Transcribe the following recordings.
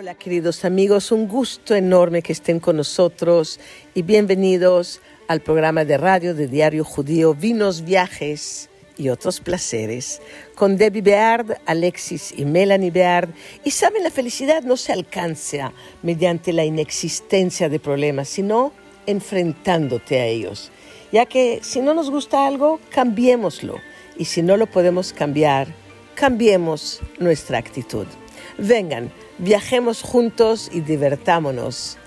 Hola queridos amigos, un gusto enorme que estén con nosotros y bienvenidos al programa de radio de Diario Judío Vinos, Viajes y otros placeres con Debbie Beard, Alexis y Melanie Beard. Y saben, la felicidad no se alcanza mediante la inexistencia de problemas, sino enfrentándote a ellos. Ya que si no nos gusta algo, cambiémoslo. Y si no lo podemos cambiar, cambiemos nuestra actitud. Vengan, viajemos juntos y divertámonos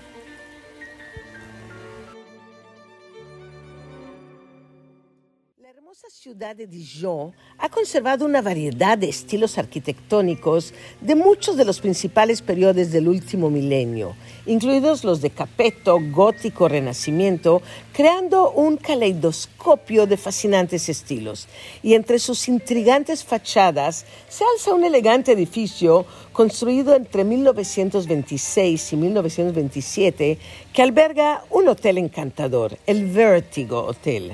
ciudad de Dijon ha conservado una variedad de estilos arquitectónicos de muchos de los principales periodos del último milenio, incluidos los de Capeto, Gótico, Renacimiento, creando un caleidoscopio de fascinantes estilos. Y entre sus intrigantes fachadas se alza un elegante edificio construido entre 1926 y 1927 que alberga un hotel encantador, el Vertigo Hotel.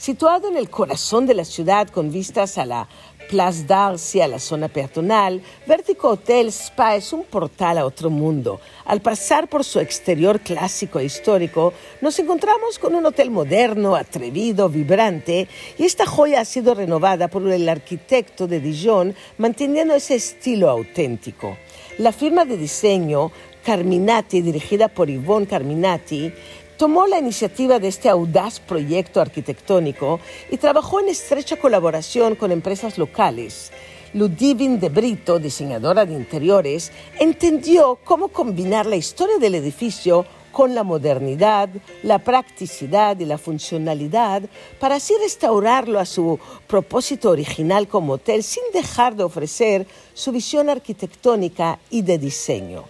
Situado en el corazón de la ciudad con vistas a la Place d'Arcy, a la zona peatonal, Vertigo Hotel Spa es un portal a otro mundo. Al pasar por su exterior clásico e histórico, nos encontramos con un hotel moderno, atrevido, vibrante, y esta joya ha sido renovada por el arquitecto de Dijon, manteniendo ese estilo auténtico. La firma de diseño Carminati, dirigida por Yvonne Carminati, tomó la iniciativa de este audaz proyecto arquitectónico y trabajó en estrecha colaboración con empresas locales. Ludivine de Brito, diseñadora de interiores, entendió cómo combinar la historia del edificio con la modernidad, la practicidad y la funcionalidad para así restaurarlo a su propósito original como hotel sin dejar de ofrecer su visión arquitectónica y de diseño.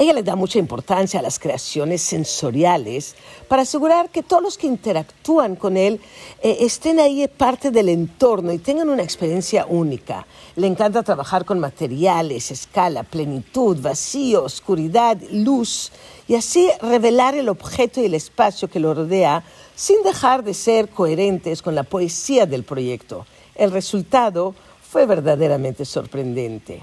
Ella le da mucha importancia a las creaciones sensoriales para asegurar que todos los que interactúan con él eh, estén ahí parte del entorno y tengan una experiencia única. Le encanta trabajar con materiales, escala, plenitud, vacío, oscuridad, luz y así revelar el objeto y el espacio que lo rodea sin dejar de ser coherentes con la poesía del proyecto. El resultado fue verdaderamente sorprendente.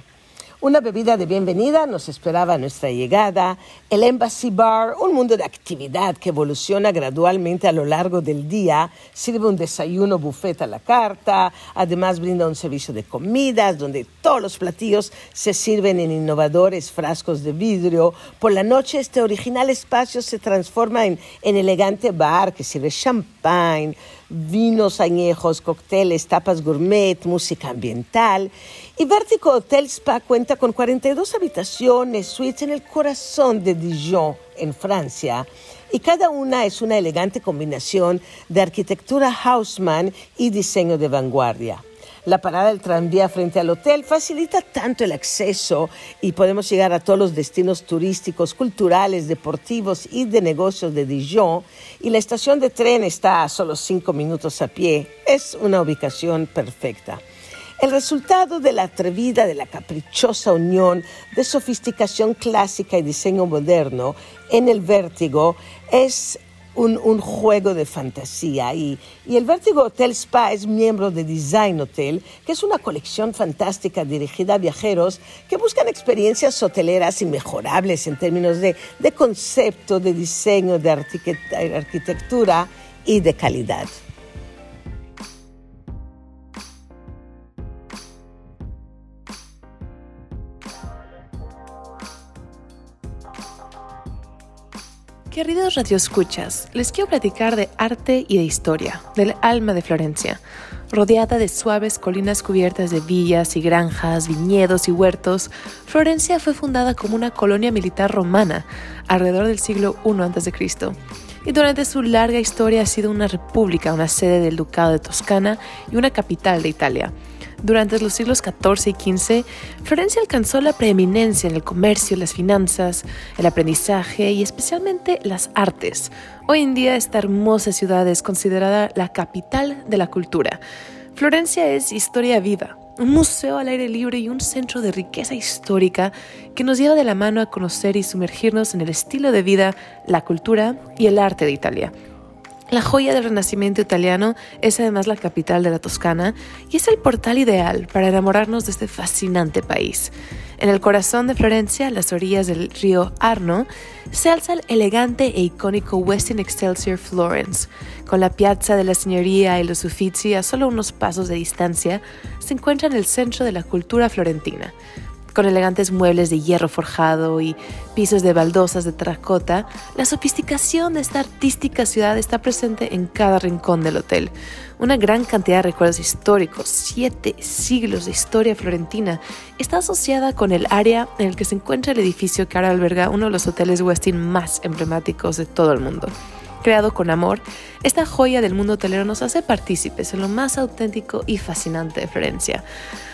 Una bebida de bienvenida nos esperaba a nuestra llegada, el Embassy Bar, un mundo de actividad que evoluciona gradualmente a lo largo del día, sirve un desayuno buffet a la carta, además brinda un servicio de comidas donde todos los platillos se sirven en innovadores frascos de vidrio. Por la noche este original espacio se transforma en, en elegante bar que sirve champagne, vinos añejos, cócteles, tapas gourmet, música ambiental. Y Vertigo Hotel Spa cuenta con 42 habitaciones, suites en el corazón de Dijon, en Francia. Y cada una es una elegante combinación de arquitectura Haussmann y diseño de vanguardia. La parada del tranvía frente al hotel facilita tanto el acceso y podemos llegar a todos los destinos turísticos, culturales, deportivos y de negocios de Dijon. Y la estación de tren está a solo cinco minutos a pie. Es una ubicación perfecta. El resultado de la atrevida, de la caprichosa unión de sofisticación clásica y diseño moderno en el vértigo es un, juego de fantasía. Y, y, el Vértigo Hotel Spa es miembro de Design Hotel, que es una colección fantástica dirigida a viajeros que buscan experiencias hoteleras inmejorables en términos de, de concepto, de diseño, de arquitectura y de calidad. Queridos radioescuchas, les quiero platicar de arte y de historia, del alma de Florencia. Rodeada de suaves colinas cubiertas de villas y granjas, viñedos y huertos, Florencia fue fundada como una colonia militar romana alrededor del siglo I a.C. Y durante su larga historia ha sido una república, una sede del Ducado de Toscana y una capital de Italia durante los siglos XIV y XV, Florencia alcanzó la preeminencia en el comercio, las finanzas, el aprendizaje y especialmente las artes. Hoy en día esta hermosa ciudad es considerada la capital de la cultura. Florencia es historia viva, un museo al aire libre y un centro de riqueza histórica que nos lleva de la mano a conocer y sumergirnos en el estilo de vida, la cultura y el arte de Italia. La joya del Renacimiento italiano es además la capital de la Toscana y es el portal ideal para enamorarnos de este fascinante país. En el corazón de Florencia, a las orillas del río Arno, se alza el elegante e icónico Westin Excelsior Florence. Con la Piazza de la Signoria y los Uffizi a solo unos pasos de distancia, se encuentra en el centro de la cultura florentina con elegantes muebles de hierro forjado y pisos de baldosas de terracota, la sofisticación de esta artística ciudad está presente en cada rincón del hotel. Una gran cantidad de recuerdos históricos, siete siglos de historia florentina, está asociada con el área en el que se encuentra el edificio que ahora alberga uno de los hoteles Westin más emblemáticos de todo el mundo creado con amor, esta joya del mundo hotelero nos hace partícipes en lo más auténtico y fascinante de Florencia.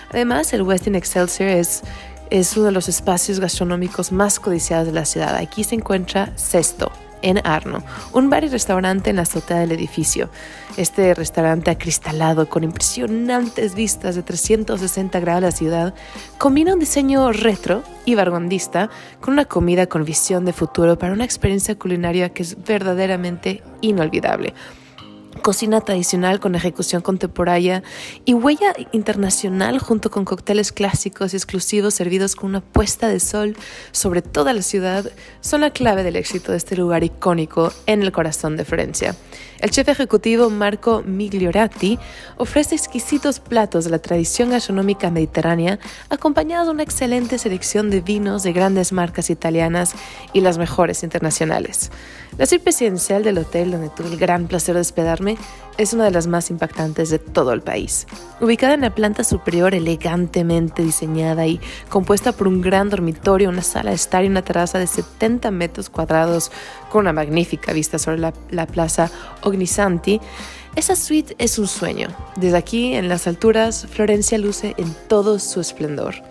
Además, el Westin Excelsior es es uno de los espacios gastronómicos más codiciados de la ciudad. Aquí se encuentra Sesto, en Arno, un bar y restaurante en la azotea del edificio. Este restaurante acristalado con impresionantes vistas de 360 grados a la ciudad combina un diseño retro y vanguardista con una comida con visión de futuro para una experiencia culinaria que es verdaderamente inolvidable cocina tradicional con ejecución contemporánea y huella internacional junto con cócteles clásicos y exclusivos servidos con una puesta de sol sobre toda la ciudad son la clave del éxito de este lugar icónico en el corazón de Florencia. El chef ejecutivo Marco Migliorati ofrece exquisitos platos de la tradición gastronómica mediterránea acompañados de una excelente selección de vinos de grandes marcas italianas y las mejores internacionales. La suite presidencial del hotel donde tuve el gran placer de hospedarme es una de las más impactantes de todo el país. Ubicada en la planta superior elegantemente diseñada y compuesta por un gran dormitorio, una sala de estar y una terraza de 70 metros cuadrados con una magnífica vista sobre la, la plaza Ognisanti, esa suite es un sueño. Desde aquí, en las alturas, Florencia luce en todo su esplendor.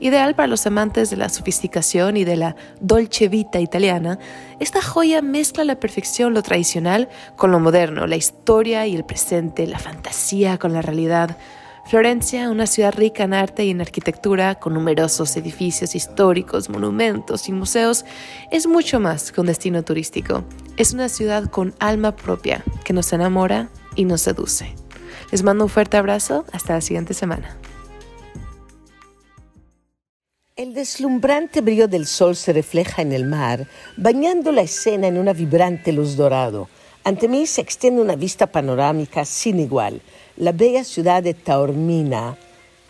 Ideal para los amantes de la sofisticación y de la dolce vita italiana, esta joya mezcla la perfección lo tradicional con lo moderno, la historia y el presente, la fantasía con la realidad. Florencia, una ciudad rica en arte y en arquitectura, con numerosos edificios históricos, monumentos y museos, es mucho más que un destino turístico. Es una ciudad con alma propia que nos enamora y nos seduce. Les mando un fuerte abrazo. Hasta la siguiente semana. El deslumbrante brillo del sol se refleja en el mar, bañando la escena en una vibrante luz dorado. Ante mí se extiende una vista panorámica sin igual, la bella ciudad de Taormina,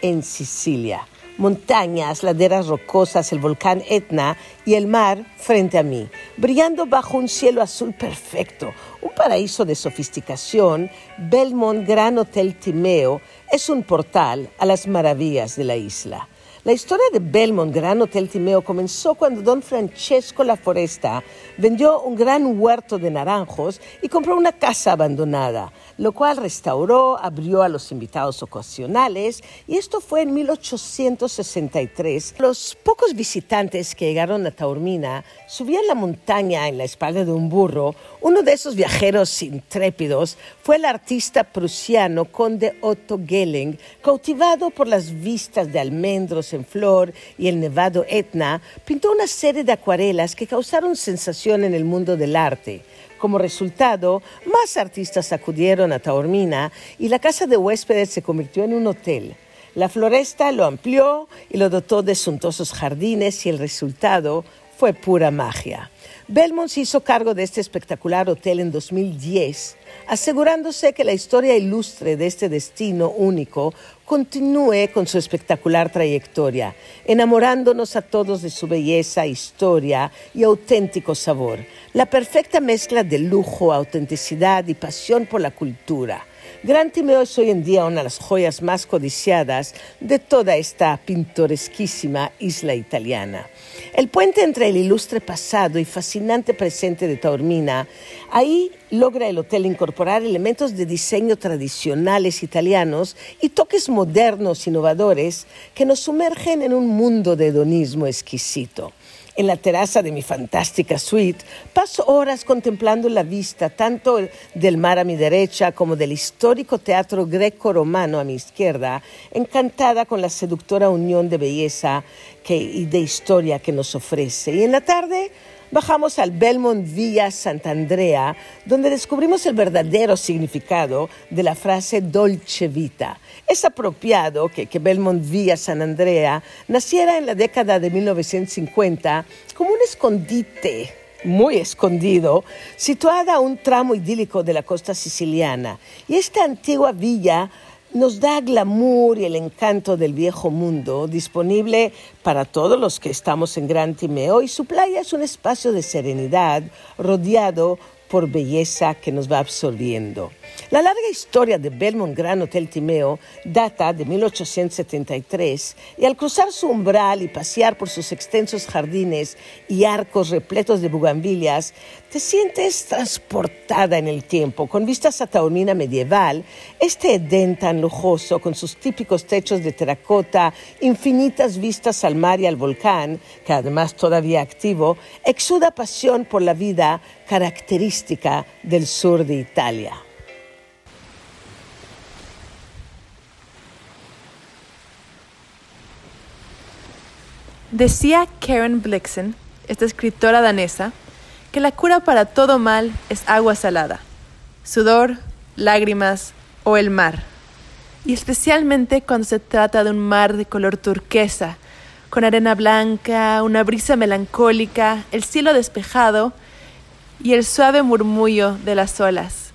en Sicilia. Montañas, laderas rocosas, el volcán Etna y el mar frente a mí, brillando bajo un cielo azul perfecto, un paraíso de sofisticación. Belmont Gran Hotel Timeo es un portal a las maravillas de la isla. La historia de Belmont, Gran Hotel Timeo, comenzó cuando don Francesco La Foresta vendió un gran huerto de naranjos y compró una casa abandonada, lo cual restauró, abrió a los invitados ocasionales y esto fue en 1863. Los pocos visitantes que llegaron a Taormina subían la montaña en la espalda de un burro. Uno de esos viajeros intrépidos fue el artista prusiano conde Otto Gelling, cautivado por las vistas de almendros en flor y el nevado Etna, pintó una serie de acuarelas que causaron sensación en el mundo del arte. Como resultado, más artistas acudieron a Taormina y la casa de huéspedes se convirtió en un hotel. La floresta lo amplió y lo dotó de suntuosos jardines y el resultado fue pura magia. Belmont se hizo cargo de este espectacular hotel en 2010, asegurándose que la historia ilustre de este destino único continúe con su espectacular trayectoria, enamorándonos a todos de su belleza, historia y auténtico sabor, la perfecta mezcla de lujo, autenticidad y pasión por la cultura. Gran Timeo es hoy en día una de las joyas más codiciadas de toda esta pintoresquísima isla italiana. El puente entre el ilustre pasado y fascinante presente de Taormina, ahí logra el hotel incorporar elementos de diseño tradicionales italianos y toques modernos innovadores que nos sumergen en un mundo de hedonismo exquisito en la terraza de mi fantástica suite, paso horas contemplando la vista tanto del mar a mi derecha como del histórico teatro greco-romano a mi izquierda, encantada con la seductora unión de belleza y de historia que nos ofrece. Y en la tarde bajamos al Belmont Villa Sant'Andrea, donde descubrimos el verdadero significado de la frase Dolce Vita. Es apropiado que, que Belmont Villa San Andrea naciera en la década de 1950 como un escondite muy escondido, situada a un tramo idílico de la costa siciliana. Y esta antigua villa nos da glamour y el encanto del viejo mundo, disponible para todos los que estamos en Gran Timeo, y su playa es un espacio de serenidad rodeado por belleza que nos va absorbiendo. La larga historia de Belmont Gran Hotel Timeo data de 1873 y al cruzar su umbral y pasear por sus extensos jardines y arcos repletos de bugambilias, te sientes transportada en el tiempo, con vistas a Taormina medieval, este Edén tan lujoso, con sus típicos techos de terracota, infinitas vistas al mar y al volcán, que además todavía activo, exuda pasión por la vida característica del sur de Italia. Decía Karen Blixen, esta escritora danesa, que la cura para todo mal es agua salada, sudor, lágrimas o el mar. Y especialmente cuando se trata de un mar de color turquesa, con arena blanca, una brisa melancólica, el cielo despejado y el suave murmullo de las olas.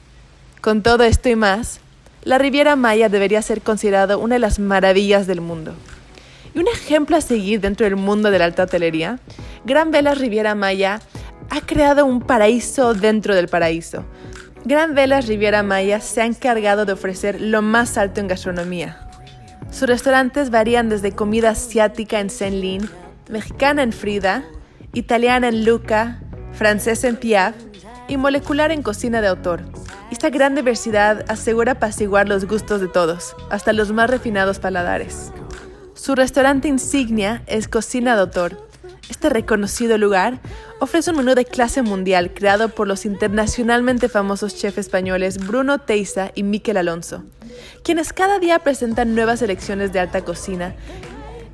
Con todo esto y más, la Riviera Maya debería ser considerado una de las maravillas del mundo. Y un ejemplo a seguir dentro del mundo de la alta hotelería, Gran Velas Riviera Maya ha creado un paraíso dentro del paraíso. Gran Velas Riviera Maya se ha encargado de ofrecer lo más alto en gastronomía. Sus restaurantes varían desde comida asiática en Senlin, mexicana en Frida, italiana en Luca, francesa en Piaf y molecular en cocina de autor. Esta gran diversidad asegura apaciguar los gustos de todos, hasta los más refinados paladares. Su restaurante insignia es Cocina de Autor. Este reconocido lugar ofrece un menú de clase mundial creado por los internacionalmente famosos chefs españoles Bruno Teiza y Miquel Alonso, quienes cada día presentan nuevas elecciones de alta cocina.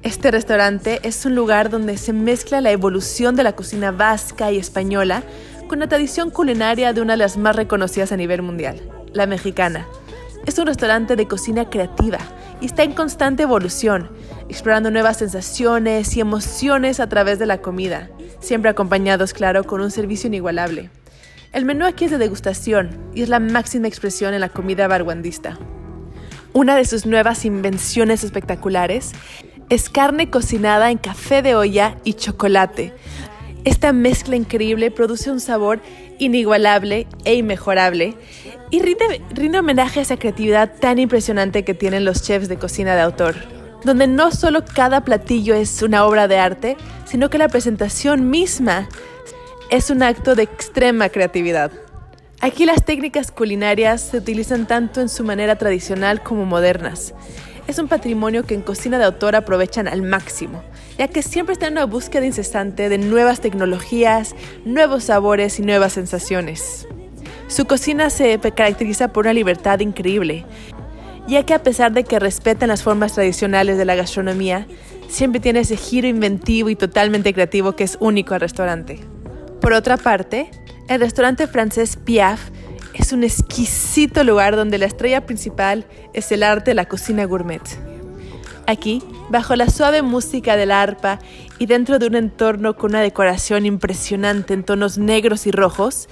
Este restaurante es un lugar donde se mezcla la evolución de la cocina vasca y española con la tradición culinaria de una de las más reconocidas a nivel mundial, la mexicana. Es un restaurante de cocina creativa y está en constante evolución, explorando nuevas sensaciones y emociones a través de la comida, siempre acompañados, claro, con un servicio inigualable. El menú aquí es de degustación y es la máxima expresión en la comida barguandista. Una de sus nuevas invenciones espectaculares es carne cocinada en café de olla y chocolate. Esta mezcla increíble produce un sabor inigualable e inmejorable y rinde, rinde homenaje a esa creatividad tan impresionante que tienen los chefs de cocina de autor donde no solo cada platillo es una obra de arte, sino que la presentación misma es un acto de extrema creatividad. Aquí las técnicas culinarias se utilizan tanto en su manera tradicional como modernas. Es un patrimonio que en cocina de autor aprovechan al máximo, ya que siempre están en una búsqueda incesante de nuevas tecnologías, nuevos sabores y nuevas sensaciones. Su cocina se caracteriza por una libertad increíble, ya que a pesar de que respetan las formas tradicionales de la gastronomía, siempre tiene ese giro inventivo y totalmente creativo que es único al restaurante. Por otra parte, el restaurante francés Piaf es un exquisito lugar donde la estrella principal es el arte de la cocina gourmet. Aquí, bajo la suave música del arpa y dentro de un entorno con una decoración impresionante en tonos negros y rojos,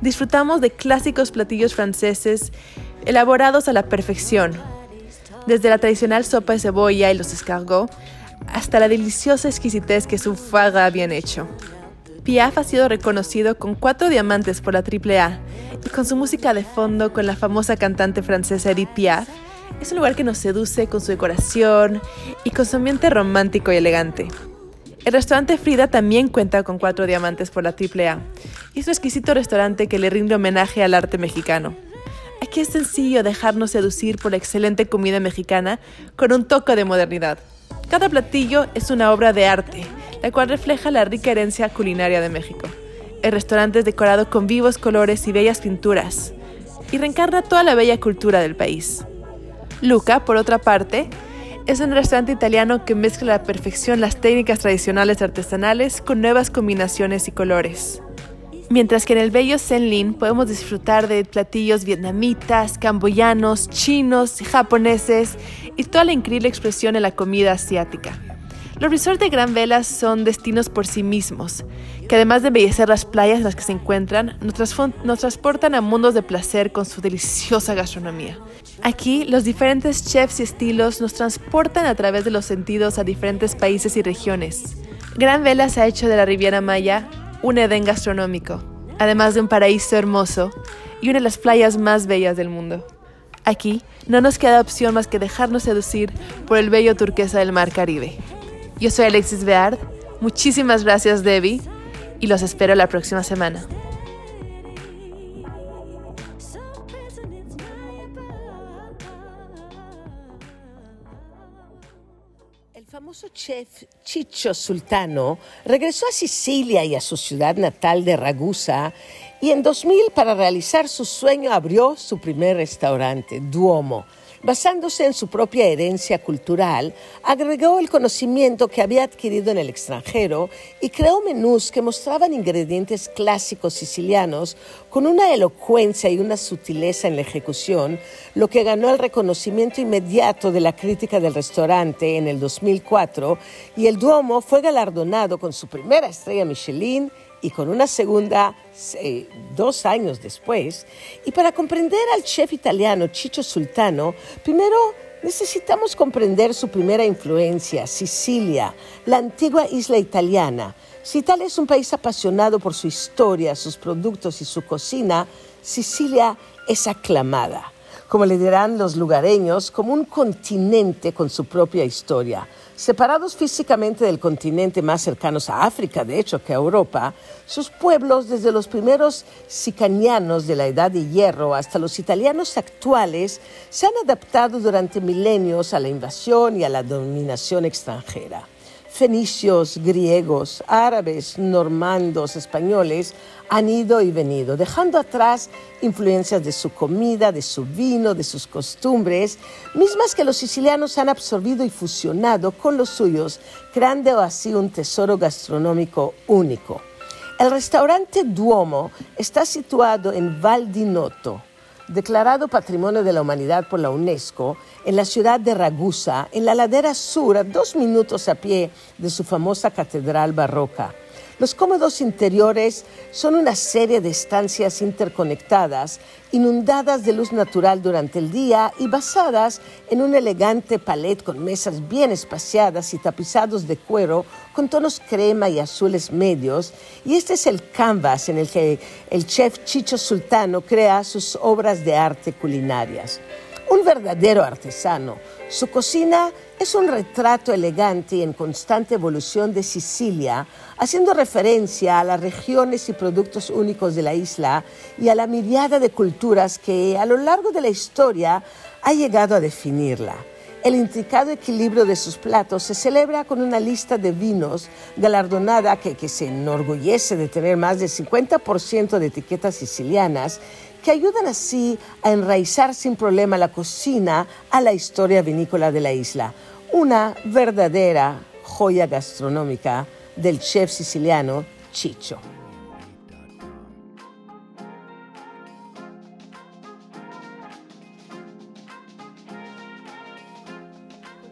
disfrutamos de clásicos platillos franceses elaborados a la perfección, desde la tradicional sopa de cebolla y los escargots hasta la deliciosa exquisitez que un foie bien hecho. Piaf ha sido reconocido con cuatro diamantes por la AAA y con su música de fondo con la famosa cantante francesa Edith Piaf, es un lugar que nos seduce con su decoración y con su ambiente romántico y elegante. El restaurante Frida también cuenta con cuatro diamantes por la AAA y es un exquisito restaurante que le rinde homenaje al arte mexicano. Aquí es sencillo dejarnos seducir por la excelente comida mexicana con un toque de modernidad. Cada platillo es una obra de arte, la cual refleja la rica herencia culinaria de México. El restaurante es decorado con vivos colores y bellas pinturas, y reencarna toda la bella cultura del país. Luca, por otra parte, es un restaurante italiano que mezcla a la perfección las técnicas tradicionales artesanales con nuevas combinaciones y colores. Mientras que en el bello Zenlin podemos disfrutar de platillos vietnamitas, camboyanos, chinos, japoneses y toda la increíble expresión en la comida asiática. Los resorts de Gran Vela son destinos por sí mismos, que además de embellecer las playas en las que se encuentran, nos, transportan a mundos de placer con su deliciosa gastronomía. Aquí, los diferentes chefs y estilos nos transportan a través de los sentidos a diferentes países y regiones. Gran Vela se ha hecho de la Riviera Maya un Edén gastronómico, además de un paraíso hermoso y una de las playas más bellas del mundo. Aquí no nos queda opción más que dejarnos seducir por el bello turquesa del mar Caribe. Yo soy Alexis Beard. Muchísimas gracias, Debbie. Y los espero la próxima semana. Famoso chef Chicho Sultano regresó a Sicilia y a su ciudad natal de Ragusa y en 2000 para realizar su sueño abrió su primer restaurante, Duomo basándose en su propia herencia cultural, agregó el conocimiento que había adquirido en el extranjero y creó menús que mostraban ingredientes clásicos sicilianos con una elocuencia y una sutileza en la ejecución, lo que ganó el reconocimiento inmediato de la crítica del restaurante en el 2004 y el Duomo fue galardonado con su primera estrella Michelin y con una segunda dos años después. Y para comprender al chef italiano Chicho Sultano, primero necesitamos comprender su primera influencia, Sicilia, la antigua isla italiana. Si Italia es un país apasionado por su historia, sus productos y su cocina, Sicilia es aclamada, como le dirán los lugareños, como un continente con su propia historia Separados físicamente del continente más cercanos a África, de hecho, que a Europa, sus pueblos, desde los primeros sicanianos de la Edad de Hierro hasta los italianos actuales, se han adaptado durante milenios a la invasión y a la dominación extranjera fenicios, griegos, árabes, normandos, españoles han ido y venido, dejando atrás influencias de su comida, de su vino, de sus costumbres, mismas que los sicilianos han absorbido y fusionado con los suyos, creando así un tesoro gastronómico único. El restaurante Duomo está situado en Val di Noto, declarado Patrimonio de la Humanidad por la UNESCO, en la ciudad de Ragusa, en la ladera sur, a dos minutos a pie de su famosa catedral barroca. Los cómodos interiores son una serie de estancias interconectadas, inundadas de luz natural durante el día y basadas en un elegante palet con mesas bien espaciadas y tapizados de cuero con tonos crema y azules medios. Y este es el canvas en el que el chef Chicho Sultano crea sus obras de arte culinarias un verdadero artesano. Su cocina es un retrato elegante y en constante evolución de Sicilia, haciendo referencia a las regiones y productos únicos de la isla y a la mirada de culturas que a lo largo de la historia ha llegado a definirla. El intricado equilibrio de sus platos se celebra con una lista de vinos galardonada que, que se enorgullece de tener más del 50% de etiquetas sicilianas que ayudan así a enraizar sin problema la cocina a la historia vinícola de la isla. Una verdadera joya gastronómica del chef siciliano Chicho.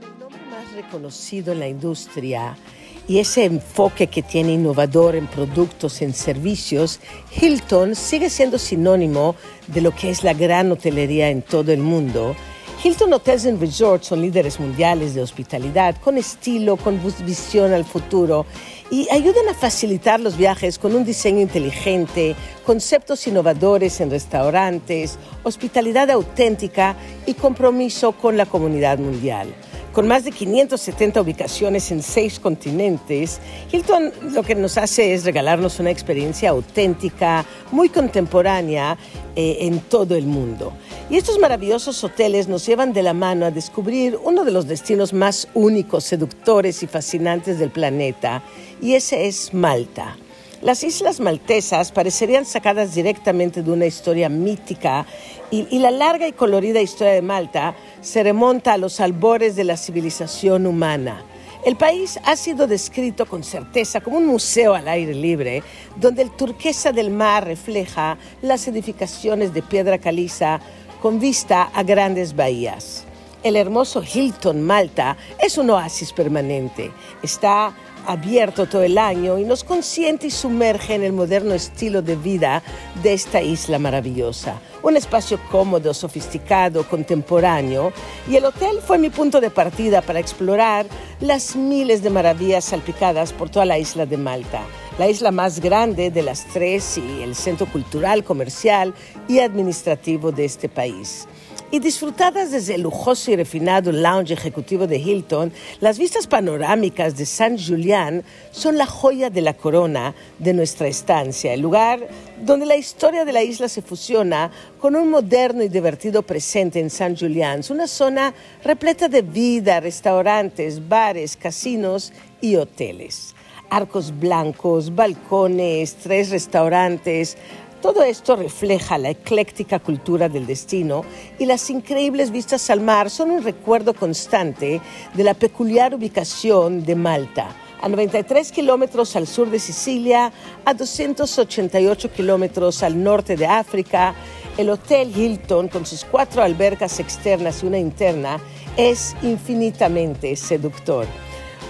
El nombre más reconocido en la industria y ese enfoque que tiene innovador en productos, en servicios, Hilton sigue siendo sinónimo de lo que es la gran hotelería en todo el mundo. Hilton Hotels and Resorts son líderes mundiales de hospitalidad, con estilo, con visión al futuro y ayudan a facilitar los viajes con un diseño inteligente, conceptos innovadores en restaurantes, hospitalidad auténtica y compromiso con la comunidad mundial. Con más de 570 ubicaciones en seis continentes, Hilton lo que nos hace es regalarnos una experiencia auténtica, muy contemporánea eh, en todo el mundo. Y estos maravillosos hoteles nos llevan de la mano a descubrir uno de los destinos más únicos, seductores y fascinantes del planeta, y ese es Malta. Las islas maltesas parecerían sacadas directamente de una historia mítica y, la larga y colorida historia de Malta se remonta a los albores de la civilización humana. El país ha sido descrito con certeza como un museo al aire libre, donde el turquesa del mar refleja las edificaciones de piedra caliza con vista a grandes bahías. El hermoso Hilton Malta es un oasis permanente. Está abierto todo el año y nos consiente y sumerge en el moderno estilo de vida de esta isla maravillosa. Un espacio cómodo, sofisticado, contemporáneo. Y el hotel fue mi punto de partida para explorar las miles de maravillas salpicadas por toda la isla de Malta, la isla más grande de las tres y el centro cultural, comercial y administrativo de este país y disfrutadas desde el lujoso y refinado lounge ejecutivo de Hilton, las vistas panorámicas de San Julián son la joya de la corona de nuestra estancia, el lugar donde la historia de la isla se fusiona con un moderno y divertido presente en San Julián, una zona repleta de vida, restaurantes, bares, casinos y hoteles. Arcos blancos, balcones, tres restaurantes, todo esto refleja la ecléctica cultura del destino y las increíbles vistas al mar son un recuerdo constante de la peculiar ubicación de Malta, a 93 kilómetros al sur de Sicilia, a 288 kilómetros al norte de África. El Hotel Hilton, con sus cuatro albercas externas y una interna, es infinitamente seductor.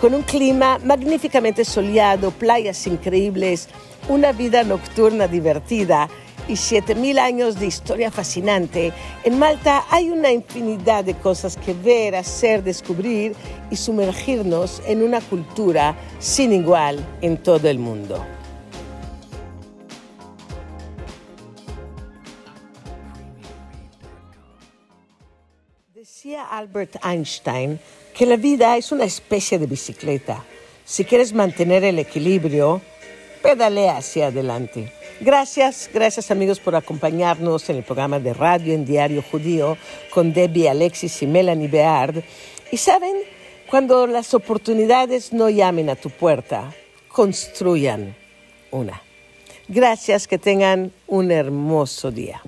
Con un clima magníficamente soleado, playas increíbles, una vida nocturna divertida y 7.000 años de historia fascinante, en Malta hay una infinidad de cosas que ver, hacer, descubrir y sumergirnos en una cultura sin igual en todo el mundo. Decía Albert Einstein que la vida es una especie de bicicleta. Si quieres mantener el equilibrio, pedalea hacia adelante. Gracias, gracias amigos por acompañarnos en el programa de radio en Diario Judío con Debbie, Alexis y Melanie Beard. Y saben, cuando las oportunidades no llamen a tu puerta, construyan una. Gracias, que tengan un hermoso día.